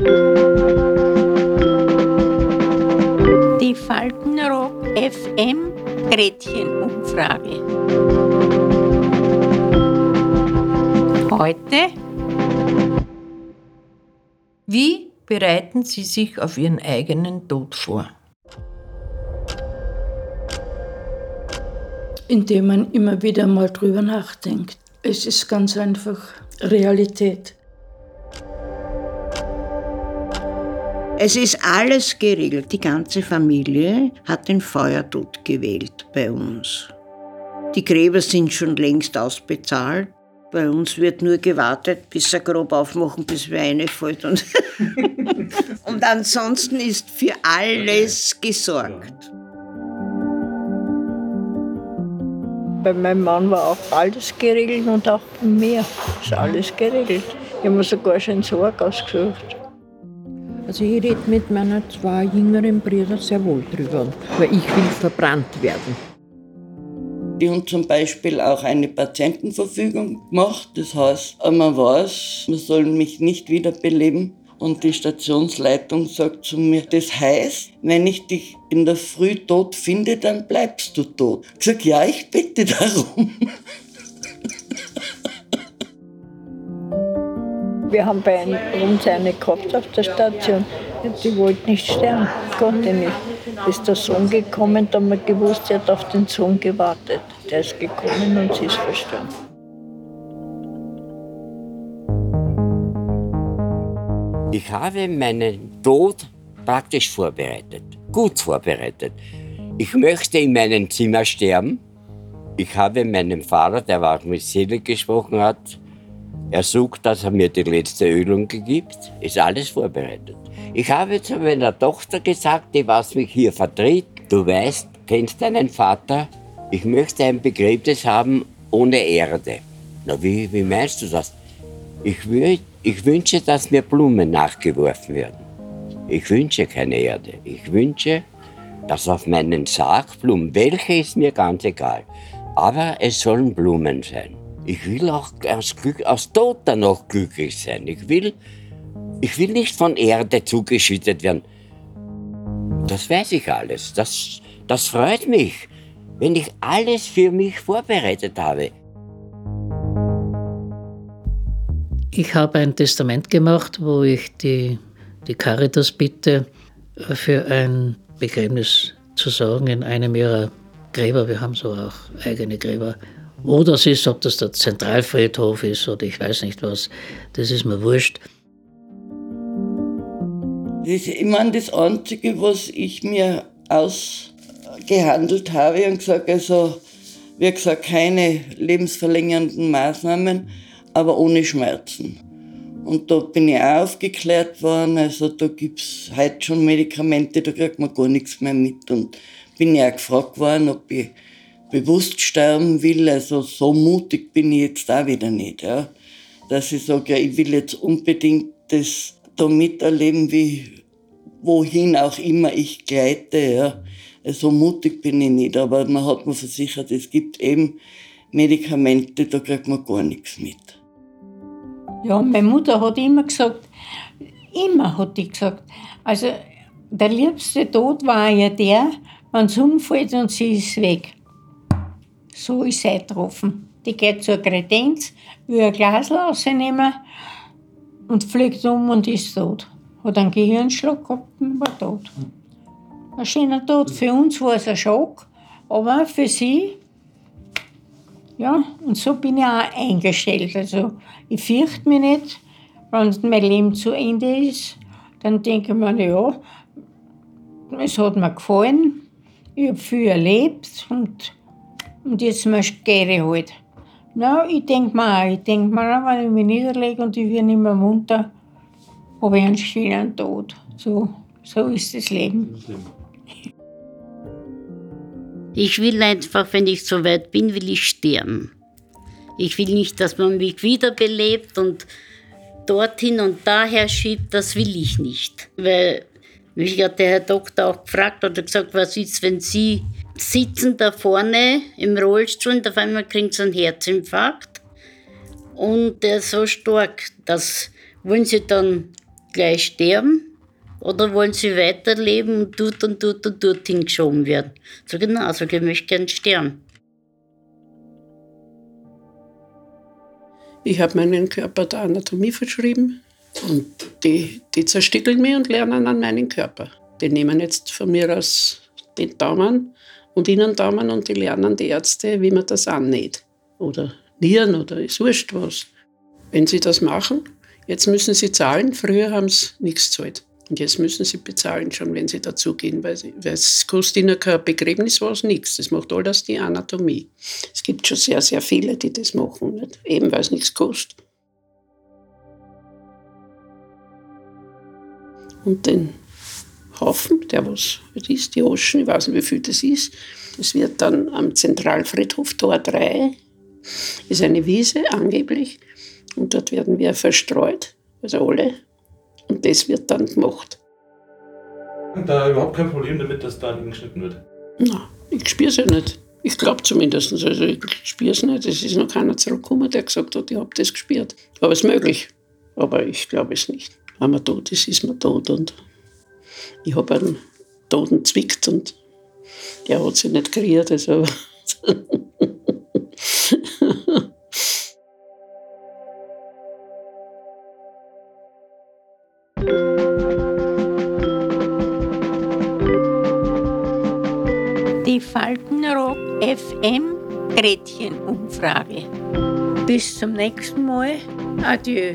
Die Faltenrock FM Gretchenumfrage. Heute. Wie bereiten Sie sich auf Ihren eigenen Tod vor? Indem man immer wieder mal drüber nachdenkt. Es ist ganz einfach Realität. Es ist alles geregelt. Die ganze Familie hat den Feuertod gewählt bei uns. Die Gräber sind schon längst ausbezahlt. Bei uns wird nur gewartet, bis er grob aufmachen, bis wir reinfällt. Und, und ansonsten ist für alles gesorgt. Bei meinem Mann war auch alles geregelt und auch bei mir ist alles geregelt. Ich habe mir sogar schon einen Sorg ausgesucht. Also ich rede mit meinen zwei jüngeren Brüdern sehr wohl drüber, weil ich will verbrannt werden. Die haben zum Beispiel auch eine Patientenverfügung gemacht. Das heißt, man weiß, man soll mich nicht wiederbeleben. Und die Stationsleitung sagt zu mir, das heißt, wenn ich dich in der Früh tot finde, dann bleibst du tot. Ich sage, ja, ich bitte darum. Wir haben bei uns eine gehabt auf der Station. Die wollte nicht sterben, konnte nicht. Ist der Sohn gekommen, da haben wir gewusst, sie hat auf den Sohn gewartet. Der ist gekommen und sie ist verstorben. Ich habe meinen Tod praktisch vorbereitet, gut vorbereitet. Ich möchte in meinem Zimmer sterben. Ich habe meinem Vater, der auch mit Seele gesprochen hat, ersucht, dass er mir die letzte Ölung gibt. Ist alles vorbereitet. Ich habe zu meiner Tochter gesagt, die was mich hier vertritt, du weißt, kennst deinen Vater, ich möchte ein Begräbnis haben ohne Erde. Na, wie, wie meinst du das? Ich, ich wünsche, dass mir Blumen nachgeworfen werden. Ich wünsche keine Erde. Ich wünsche, dass auf meinen Sarg Blumen, welche ist mir ganz egal, aber es sollen Blumen sein. Ich will auch aus, Glück, aus Tod dann noch glücklich sein. Ich will ich will nicht von Erde zugeschüttet werden. Das weiß ich alles. Das, das freut mich, wenn ich alles für mich vorbereitet habe. Ich habe ein Testament gemacht, wo ich die, die Caritas bitte, für ein Begräbnis zu sorgen in einem ihrer Gräber. Wir haben so auch eigene Gräber. Wo das ist, ob das der Zentralfriedhof ist oder ich weiß nicht was, das ist mir wurscht. Das, ich meine, das Einzige, was ich mir ausgehandelt habe und gesagt, also, wie gesagt, keine lebensverlängernden Maßnahmen, aber ohne Schmerzen. Und da bin ich auch aufgeklärt worden, also da gibt es heute schon Medikamente, da kriegt man gar nichts mehr mit. Und bin ja auch gefragt worden, ob ich bewusst sterben will. Also so mutig bin ich jetzt auch wieder nicht. Ja. Dass ich sage, ja, ich will jetzt unbedingt das da miterleben, wie wohin auch immer ich gleite. Ja. So mutig bin ich nicht, aber man hat mir versichert, es gibt eben Medikamente, da kriegt man gar nichts mit. Ja, meine Mutter hat immer gesagt, immer hat die gesagt, also der liebste Tod war ja der, wenn es umfällt und sie ist weg. So ist sie getroffen. Die geht zur Kredenz, will ein Glas rausnehmen und fliegt um und ist tot. Hat einen Gehirnschlag gehabt und war tot. Ein schöner Tod. Für uns war es ein Schock, aber für sie, ja, und so bin ich auch eingestellt. Also ich fürchte mich nicht, wenn mein Leben zu Ende ist, dann denke ich mir, ja, es hat mir gefallen, ich habe viel erlebt und, und jetzt gehe ich halt. Na, ich denke mir auch, ich denke mir auch, wenn ich mich niederlege und ich werde nicht mehr munter, habe ich einen schönen Tod. So, so ist das Leben. Ich will einfach, wenn ich so weit bin, will ich sterben. Ich will nicht, dass man mich wiederbelebt und dorthin und daher schiebt, das will ich nicht. Weil mich hat der Herr Doktor auch gefragt oder gesagt, was ist, wenn Sie sitzen da vorne im Rollstuhl und auf einmal kriegen Sie einen Herzinfarkt und der ist so stark, das wollen Sie dann gleich sterben oder wollen sie weiterleben und dort und dort und dort hingeschoben werden? So genau, also ich möchte gern sterben. Ich habe meinen Körper der Anatomie verschrieben und die, die zerstückeln mich und lernen an meinen Körper. Die nehmen jetzt von mir aus den Daumen und Innendaumen und die lernen die Ärzte, wie man das annäht. Oder Nieren oder ist wurscht was. Wenn sie das machen, jetzt müssen sie zahlen. Früher haben sie nichts gezahlt. Und jetzt müssen sie bezahlen, schon wenn sie dazugehen, weil, weil es kostet ihnen kein Begräbnis was, nichts. Das macht alles die Anatomie. Es gibt schon sehr, sehr viele, die das machen, nicht? eben weil es nichts kostet. Und den Haufen, der was ist, die Oschen, ich weiß nicht, wie viel das ist, das wird dann am Zentralfriedhof Tor 3, ist eine Wiese angeblich, und dort werden wir verstreut, also alle, und das wird dann gemacht. Und da überhaupt kein Problem damit, dass da geschnitten wird? Nein, ich spüre es ja nicht. Ich glaube zumindest. Also ich spüre es nicht. Es ist noch keiner zurückgekommen, der gesagt hat, ich habe das gespürt. Aber es ist möglich. Aber ich glaube es nicht. Wenn man tot ist, ist man tot. Und ich habe einen Toten zwickt und der hat sich nicht kreiert. Also Die Faltenrock FM Gretchenumfrage. Bis zum nächsten Mal. Adieu.